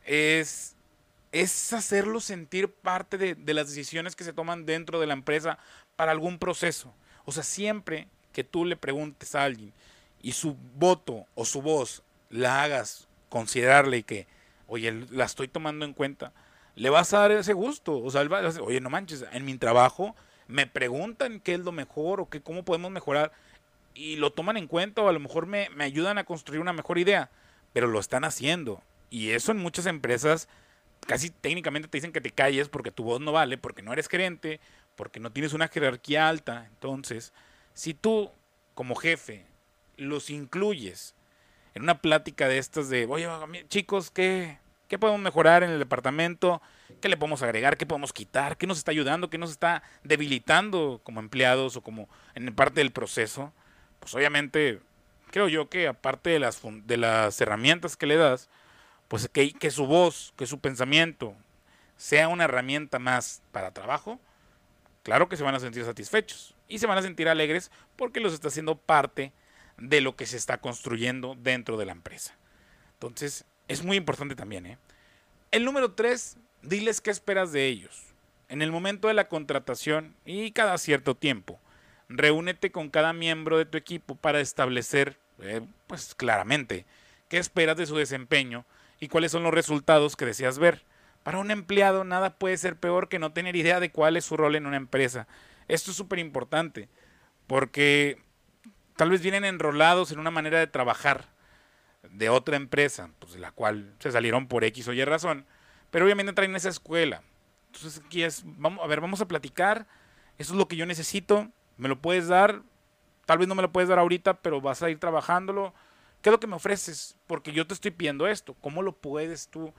es, es hacerlos sentir parte de, de las decisiones que se toman dentro de la empresa para algún proceso. O sea, siempre que tú le preguntes a alguien y su voto o su voz la hagas considerarle que, oye, la estoy tomando en cuenta, le vas a dar ese gusto. O sea, oye, no manches, en mi trabajo me preguntan qué es lo mejor o qué, cómo podemos mejorar y lo toman en cuenta o a lo mejor me, me ayudan a construir una mejor idea, pero lo están haciendo. Y eso en muchas empresas casi técnicamente te dicen que te calles porque tu voz no vale, porque no eres gerente, porque no tienes una jerarquía alta. Entonces, si tú como jefe los incluyes en una plática de estas de, oye, chicos, ¿qué, ¿Qué podemos mejorar en el departamento? ¿Qué le podemos agregar? ¿Qué podemos quitar? ¿Qué nos está ayudando? ¿Qué nos está debilitando como empleados o como en parte del proceso? Pues obviamente, creo yo que aparte de las, de las herramientas que le das, pues que, que su voz, que su pensamiento sea una herramienta más para trabajo, claro que se van a sentir satisfechos y se van a sentir alegres porque los está haciendo parte de lo que se está construyendo dentro de la empresa. Entonces, es muy importante también. ¿eh? El número tres, diles qué esperas de ellos. En el momento de la contratación y cada cierto tiempo, reúnete con cada miembro de tu equipo para establecer, eh, pues claramente, qué esperas de su desempeño y cuáles son los resultados que deseas ver. Para un empleado nada puede ser peor que no tener idea de cuál es su rol en una empresa. Esto es súper importante porque tal vez vienen enrolados en una manera de trabajar de otra empresa, pues de la cual se salieron por X o Y razón, pero obviamente traen esa escuela. Entonces aquí es, vamos, a ver, vamos a platicar, eso es lo que yo necesito, me lo puedes dar, tal vez no me lo puedes dar ahorita, pero vas a ir trabajándolo. ¿Qué es lo que me ofreces? Porque yo te estoy pidiendo esto, ¿cómo lo puedes tú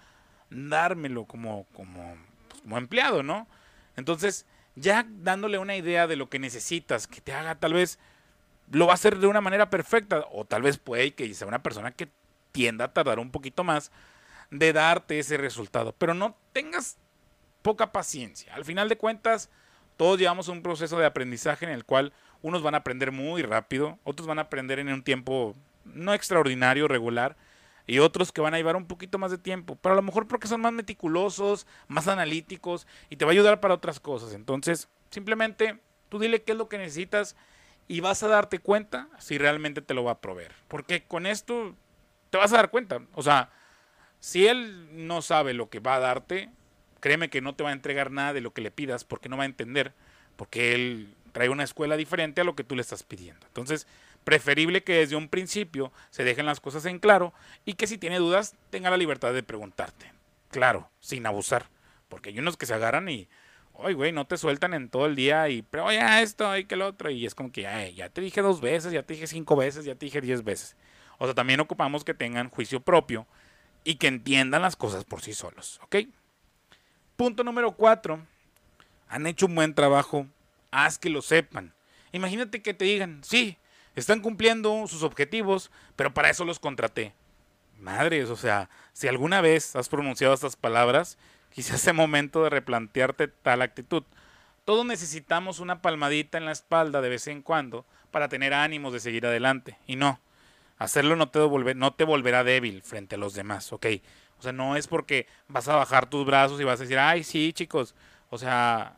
dármelo como, como, pues, como empleado, no? Entonces, ya dándole una idea de lo que necesitas, que te haga tal vez lo va a hacer de una manera perfecta. O tal vez puede que sea una persona que tienda a tardar un poquito más de darte ese resultado. Pero no tengas poca paciencia. Al final de cuentas, todos llevamos un proceso de aprendizaje en el cual unos van a aprender muy rápido, otros van a aprender en un tiempo no extraordinario, regular, y otros que van a llevar un poquito más de tiempo, pero a lo mejor porque son más meticulosos, más analíticos y te va a ayudar para otras cosas. Entonces, simplemente tú dile qué es lo que necesitas y vas a darte cuenta si realmente te lo va a proveer. Porque con esto te vas a dar cuenta. O sea, si él no sabe lo que va a darte, créeme que no te va a entregar nada de lo que le pidas porque no va a entender, porque él trae una escuela diferente a lo que tú le estás pidiendo. Entonces, preferible que desde un principio se dejen las cosas en claro y que si tiene dudas tenga la libertad de preguntarte. Claro, sin abusar, porque hay unos que se agarran y, oye, güey, no te sueltan en todo el día y, pero esto y que lo otro, y es como que ya, ya te dije dos veces, ya te dije cinco veces, ya te dije diez veces. O sea, también ocupamos que tengan juicio propio y que entiendan las cosas por sí solos, ¿ok? Punto número cuatro. Han hecho un buen trabajo. Haz que lo sepan. Imagínate que te digan, sí, están cumpliendo sus objetivos, pero para eso los contraté. Madres, o sea, si alguna vez has pronunciado estas palabras, quizás sea momento de replantearte tal actitud. Todos necesitamos una palmadita en la espalda de vez en cuando para tener ánimos de seguir adelante. Y no, hacerlo no te, no te volverá débil frente a los demás, ¿ok? O sea, no es porque vas a bajar tus brazos y vas a decir, ay, sí, chicos, o sea,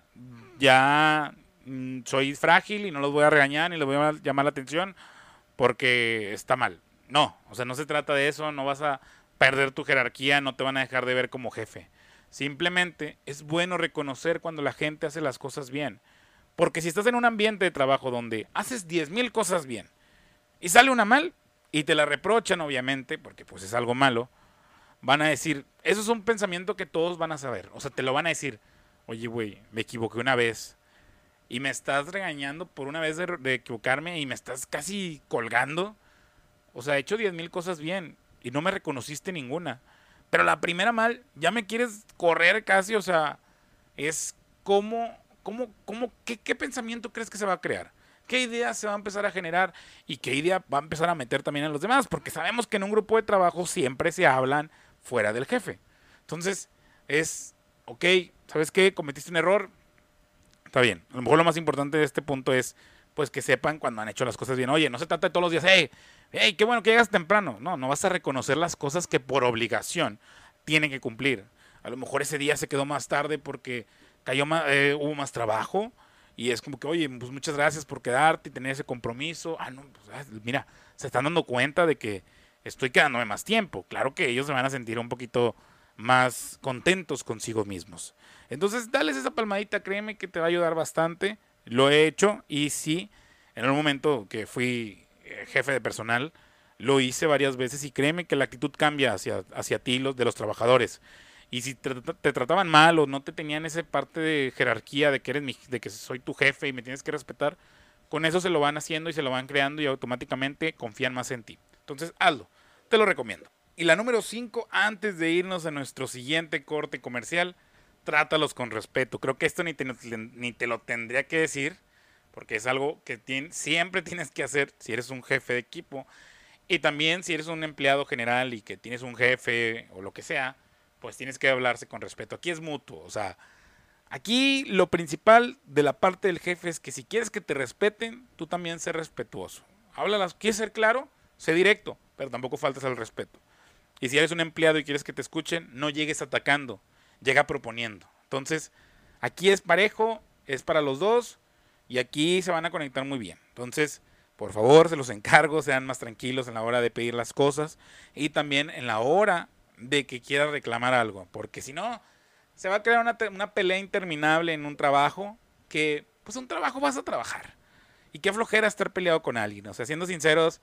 ya mm, soy frágil y no los voy a regañar ni les voy a llamar la atención porque está mal. No, o sea, no se trata de eso, no vas a perder tu jerarquía, no te van a dejar de ver como jefe. Simplemente es bueno reconocer cuando la gente hace las cosas bien. Porque si estás en un ambiente de trabajo donde haces 10.000 cosas bien y sale una mal y te la reprochan obviamente, porque pues es algo malo, van a decir, eso es un pensamiento que todos van a saber. O sea, te lo van a decir, oye, güey, me equivoqué una vez. Y me estás regañando por una vez de, equivocarme y me estás casi colgando. O sea, he hecho 10 mil cosas bien y no me reconociste ninguna. Pero la primera mal, ya me quieres correr casi, o sea, es como, cómo, cómo, qué, qué pensamiento crees que se va a crear qué ideas se va a empezar a generar y qué idea va a empezar a meter también a los demás, porque sabemos que en un grupo de trabajo siempre se hablan fuera del jefe. Entonces, es, ok, ¿sabes qué? Cometiste un error. Está bien. A lo mejor lo más importante de este punto es, pues, que sepan cuando han hecho las cosas bien. Oye, no se trata de todos los días, hey, hey, qué bueno que llegas temprano. No, no vas a reconocer las cosas que por obligación tienen que cumplir. A lo mejor ese día se quedó más tarde porque cayó más, eh, hubo más trabajo. Y es como que, oye, pues muchas gracias por quedarte y tener ese compromiso. Ah, no, pues, ah, mira, se están dando cuenta de que estoy quedándome más tiempo. Claro que ellos se van a sentir un poquito más contentos consigo mismos. Entonces, dales esa palmadita, créeme que te va a ayudar bastante. Lo he hecho y sí, en el momento que fui jefe de personal, lo hice varias veces y créeme que la actitud cambia hacia, hacia ti, los de los trabajadores. Y si te, trataban mal o no te tenían esa parte de jerarquía de que eres mi, de que soy tu jefe y me tienes que respetar, con eso se lo van haciendo y se lo van creando y automáticamente confían más en ti. Entonces, hazlo. Te lo recomiendo. Y la número 5, antes de irnos a nuestro siguiente corte comercial, trátalos con respeto. Creo que esto ni te, ni te lo tendría que decir, porque es algo que siempre tienes que hacer si eres un jefe de equipo. Y también si eres un empleado general y que tienes un jefe o lo que sea, pues tienes que hablarse con respeto. Aquí es mutuo, o sea, aquí lo principal de la parte del jefe es que si quieres que te respeten, tú también sé respetuoso. Háblalas, ¿quieres ser claro? Sé directo, pero tampoco faltas al respeto. Y si eres un empleado y quieres que te escuchen, no llegues atacando, llega proponiendo. Entonces, aquí es parejo, es para los dos y aquí se van a conectar muy bien. Entonces, por favor, se los encargo, sean más tranquilos en la hora de pedir las cosas y también en la hora de que quieras reclamar algo, porque si no, se va a crear una, una pelea interminable en un trabajo que, pues un trabajo vas a trabajar. Y qué flojera estar peleado con alguien. O sea, siendo sinceros,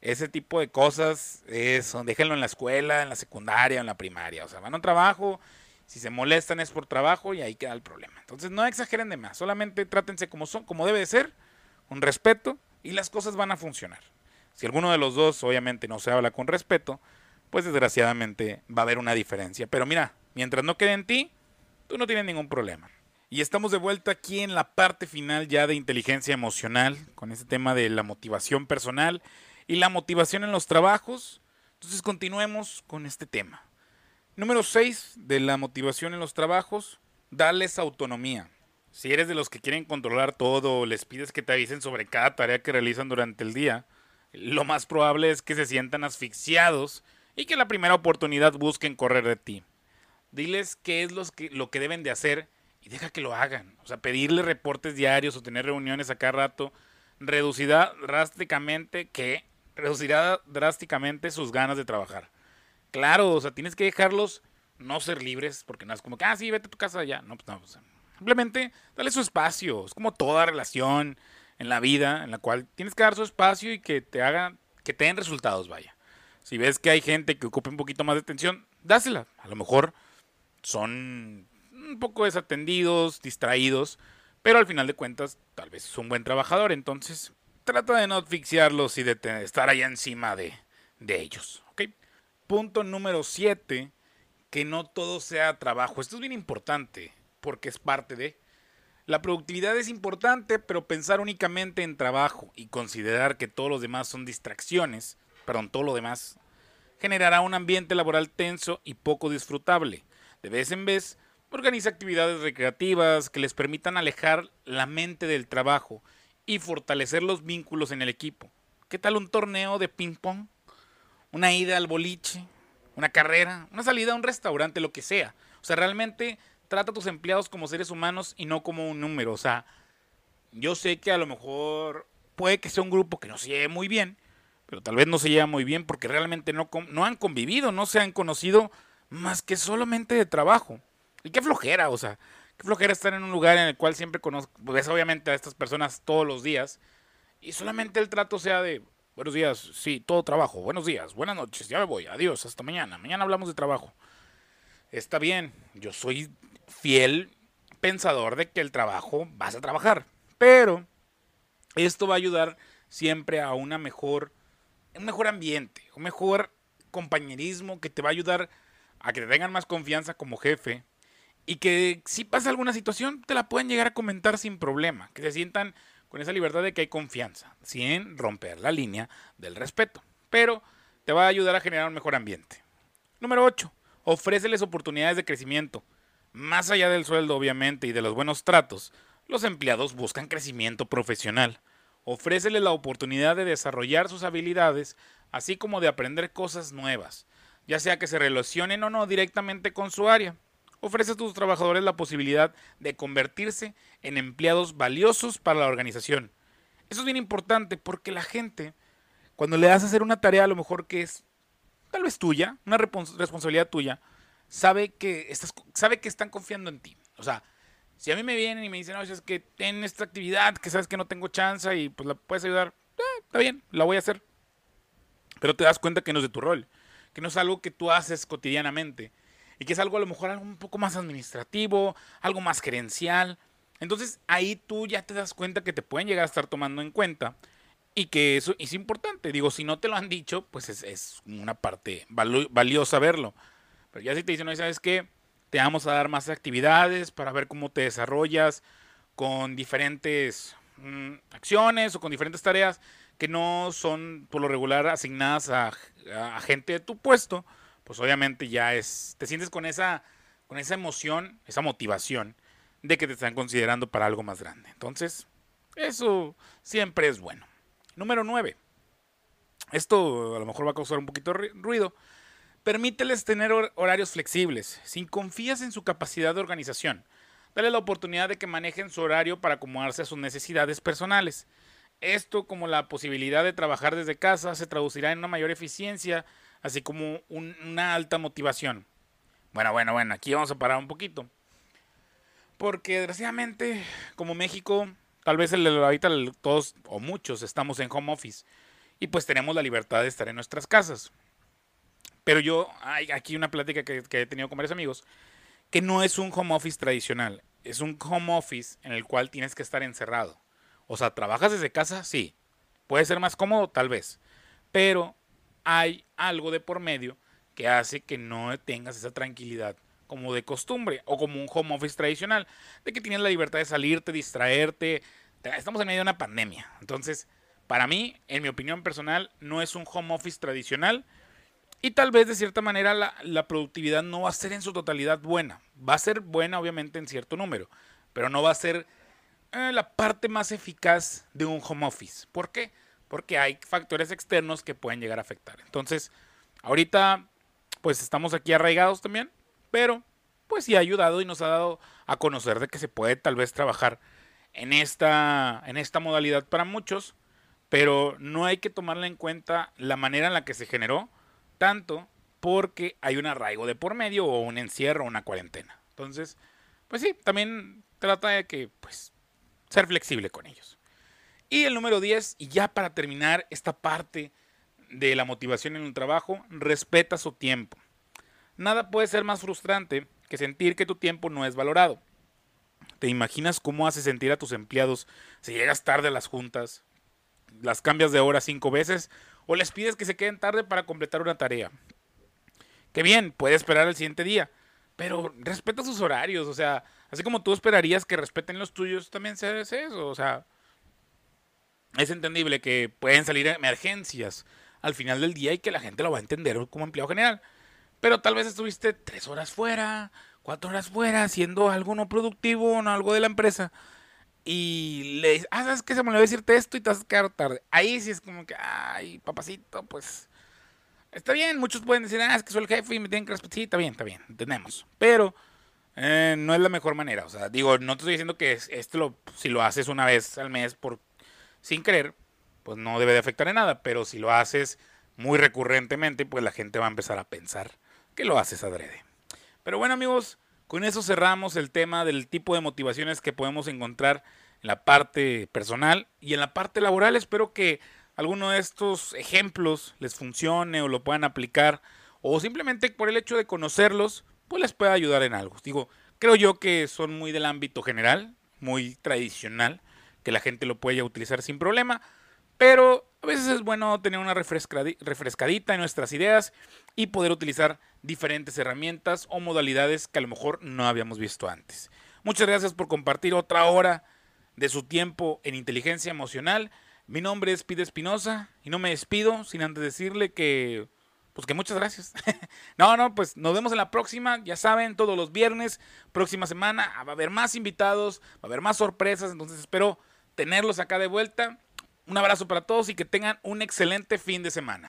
ese tipo de cosas, eso, déjenlo en la escuela, en la secundaria, en la primaria. O sea, van a un trabajo, si se molestan es por trabajo y ahí queda el problema. Entonces no exageren de más, solamente trátense como son, como debe de ser, con respeto y las cosas van a funcionar. Si alguno de los dos obviamente no se habla con respeto, pues desgraciadamente va a haber una diferencia. Pero mira, mientras no quede en ti, tú no tienes ningún problema. Y estamos de vuelta aquí en la parte final ya de inteligencia emocional, con este tema de la motivación personal y la motivación en los trabajos. Entonces continuemos con este tema. Número 6 de la motivación en los trabajos, darles autonomía. Si eres de los que quieren controlar todo, les pides que te avisen sobre cada tarea que realizan durante el día, lo más probable es que se sientan asfixiados y que la primera oportunidad busquen correr de ti. Diles qué es lo que deben de hacer y deja que lo hagan. O sea, pedirle reportes diarios o tener reuniones a cada rato reducirá drásticamente que reducirá drásticamente sus ganas de trabajar. Claro, o sea, tienes que dejarlos no ser libres porque no es como que, ah, sí, vete a tu casa ya. No, pues no, sea, Simplemente dale su espacio. Es como toda relación en la vida en la cual tienes que dar su espacio y que te hagan, que te den resultados, vaya. Si ves que hay gente que ocupe un poquito más de atención, dásela. A lo mejor son un poco desatendidos, distraídos, pero al final de cuentas tal vez es un buen trabajador. Entonces trata de no asfixiarlos y de estar allá encima de, de ellos. Punto número 7, que no todo sea trabajo. Esto es bien importante porque es parte de... La productividad es importante, pero pensar únicamente en trabajo y considerar que todos los demás son distracciones, perdón, todo lo demás, generará un ambiente laboral tenso y poco disfrutable. De vez en vez, organiza actividades recreativas que les permitan alejar la mente del trabajo y fortalecer los vínculos en el equipo. ¿Qué tal un torneo de ping-pong? ¿Una ida al boliche? ¿Una carrera? ¿Una salida a un restaurante? Lo que sea. O sea, realmente trata a tus empleados como seres humanos y no como un número. O sea, yo sé que a lo mejor puede que sea un grupo que no se lleve muy bien, pero tal vez no se lleva muy bien porque realmente no, han convivido, no se han conocido más que solamente de trabajo. Y qué flojera, o sea, qué flojera estar en un lugar en el cual siempre conozco, pues obviamente a estas personas todos los días y solamente el trato sea de buenos días, sí, todo trabajo, buenos días, buenas noches, ya me voy, adiós, hasta mañana, mañana hablamos de trabajo. Está bien, yo soy fiel pensador de que el trabajo vas a trabajar. Pero esto va a ayudar siempre a una mejor, un mejor ambiente, un mejor compañerismo que te va a ayudar a que te tengan más confianza como jefe y que si pasa alguna situación te la pueden llegar a comentar sin problema, que se sientan con esa libertad de que hay confianza, sin romper la línea del respeto. Pero te va a ayudar a generar un mejor ambiente. Número 8. Ofréceles oportunidades de crecimiento. Más allá del sueldo, obviamente, y de los buenos tratos, los empleados buscan crecimiento profesional. Ofrécele la oportunidad de desarrollar sus habilidades, así como de aprender cosas nuevas, ya sea que se relacionen o no directamente con su área. Ofrece a tus trabajadores la posibilidad de convertirse en empleados valiosos para la organización. Eso es bien importante porque la gente, cuando le das a hacer una tarea a lo mejor que es tal vez tuya, una responsabilidad tuya, sabe que, estás, sabe que están confiando en ti. O sea, si a mí me vienen y me dicen, no, es que ten esta actividad, que sabes que no tengo chance y pues la puedes ayudar, eh, está bien, la voy a hacer. Pero te das cuenta que no es de tu rol, que no es algo que tú haces cotidianamente y que es algo a lo mejor algo un poco más administrativo, algo más gerencial. Entonces ahí tú ya te das cuenta que te pueden llegar a estar tomando en cuenta y que eso es importante. Digo, si no te lo han dicho, pues es, una parte valiosa verlo. Pero ya si te dicen, no, ¿sabes qué? Te vamos a dar más actividades para ver cómo te desarrollas con diferentes mm, acciones o con diferentes tareas que no son por lo regular asignadas a, gente de tu puesto, pues obviamente ya es, te sientes con esa, con esa emoción, esa motivación de que te están considerando para algo más grande. Entonces, eso siempre es bueno. Número 9. Esto a lo mejor va a causar un poquito de ruido, Permíteles tener horarios flexibles, sin confías en su capacidad de organización. Dale la oportunidad de que manejen su horario para acomodarse a sus necesidades personales. Esto, como la posibilidad de trabajar desde casa, se traducirá en una mayor eficiencia, así como una alta motivación. Bueno, bueno, bueno, aquí vamos a parar un poquito. Porque desgraciadamente, como México, tal vez el, ahorita todos o muchos estamos en home office y pues tenemos la libertad de estar en nuestras casas. Pero yo, hay aquí una plática que, he tenido con varios amigos, que no es un home office tradicional, es un home office en el cual tienes que estar encerrado. O sea, trabajas desde casa, sí. Puede ser más cómodo, tal vez. Pero hay algo de por medio que hace que no tengas esa tranquilidad como de costumbre o como un home office tradicional, de que tienes la libertad de salirte, distraerte. Estamos en medio de una pandemia. Entonces, para mí, en mi opinión personal, no es un home office tradicional, Y tal vez de cierta manera la, productividad no va a ser en su totalidad buena. Va a ser buena obviamente en cierto número, pero no va a ser eh, la parte más eficaz de un home office. ¿Por qué? Porque hay factores externos que pueden llegar a afectar. Entonces, ahorita pues estamos aquí arraigados también, pero pues sí ha ayudado y nos ha dado a conocer de que se puede tal vez trabajar en esta, en esta modalidad para muchos, pero no hay que tomarla en cuenta la manera en la que se generó, tanto porque hay un arraigo de por medio o un encierro o una cuarentena. Entonces, pues sí, también trata de que, pues, ser flexible con ellos. Y el número 10, y ya para terminar esta parte de la motivación en un trabajo, respeta su tiempo. Nada puede ser más frustrante que sentir que tu tiempo no es valorado. ¿Te imaginas cómo hace sentir a tus empleados si llegas tarde a las juntas, las cambias de hora cinco veces o les pides que se queden tarde para completar una tarea? Que bien, puede esperar el siguiente día, pero respeta sus horarios, o sea, así como tú esperarías que respeten los tuyos, también se hace eso, o sea, es entendible que pueden salir emergencias al final del día y que la gente lo va a entender como empleado general. Pero tal vez estuviste tres horas fuera, cuatro horas fuera, haciendo algo no productivo, o algo de la empresa. Y le dices, ah, ¿sabes qué? Se me olvidó decirte esto y te vas a tarde. Ahí sí es como que, ay, papacito, pues. Está bien, muchos pueden decir, ah, es que soy el jefe y me tienen que respetar. Sí, está bien, está bien, entendemos. Pero eh, no es la mejor manera. O sea, digo, no te estoy diciendo que esto si lo haces una vez al mes por sin querer, pues no debe de afectar en nada. Pero si lo haces muy recurrentemente, pues la gente va a empezar a pensar que lo haces adrede. Pero bueno amigos, con eso cerramos el tema del tipo de motivaciones que podemos encontrar en la parte personal y en la parte laboral. Espero que alguno de estos ejemplos les funcione o lo puedan aplicar o simplemente por el hecho de conocerlos, pues les pueda ayudar en algo. Digo, creo yo que son muy del ámbito general, muy tradicional, que la gente lo puede utilizar sin problema, pero a veces es bueno tener una refrescadita en nuestras ideas y poder utilizar diferentes herramientas o modalidades que a lo mejor no habíamos visto antes. Muchas gracias por compartir otra hora de su tiempo en inteligencia emocional. Mi nombre es Pide Espinosa y no me despido sin antes decirle que pues que muchas gracias. no, no, pues nos vemos en la próxima. Ya saben, todos los viernes, próxima semana, va a haber más invitados, va a haber más sorpresas. Entonces espero tenerlos acá de vuelta. Un abrazo para todos y que tengan un excelente fin de semana.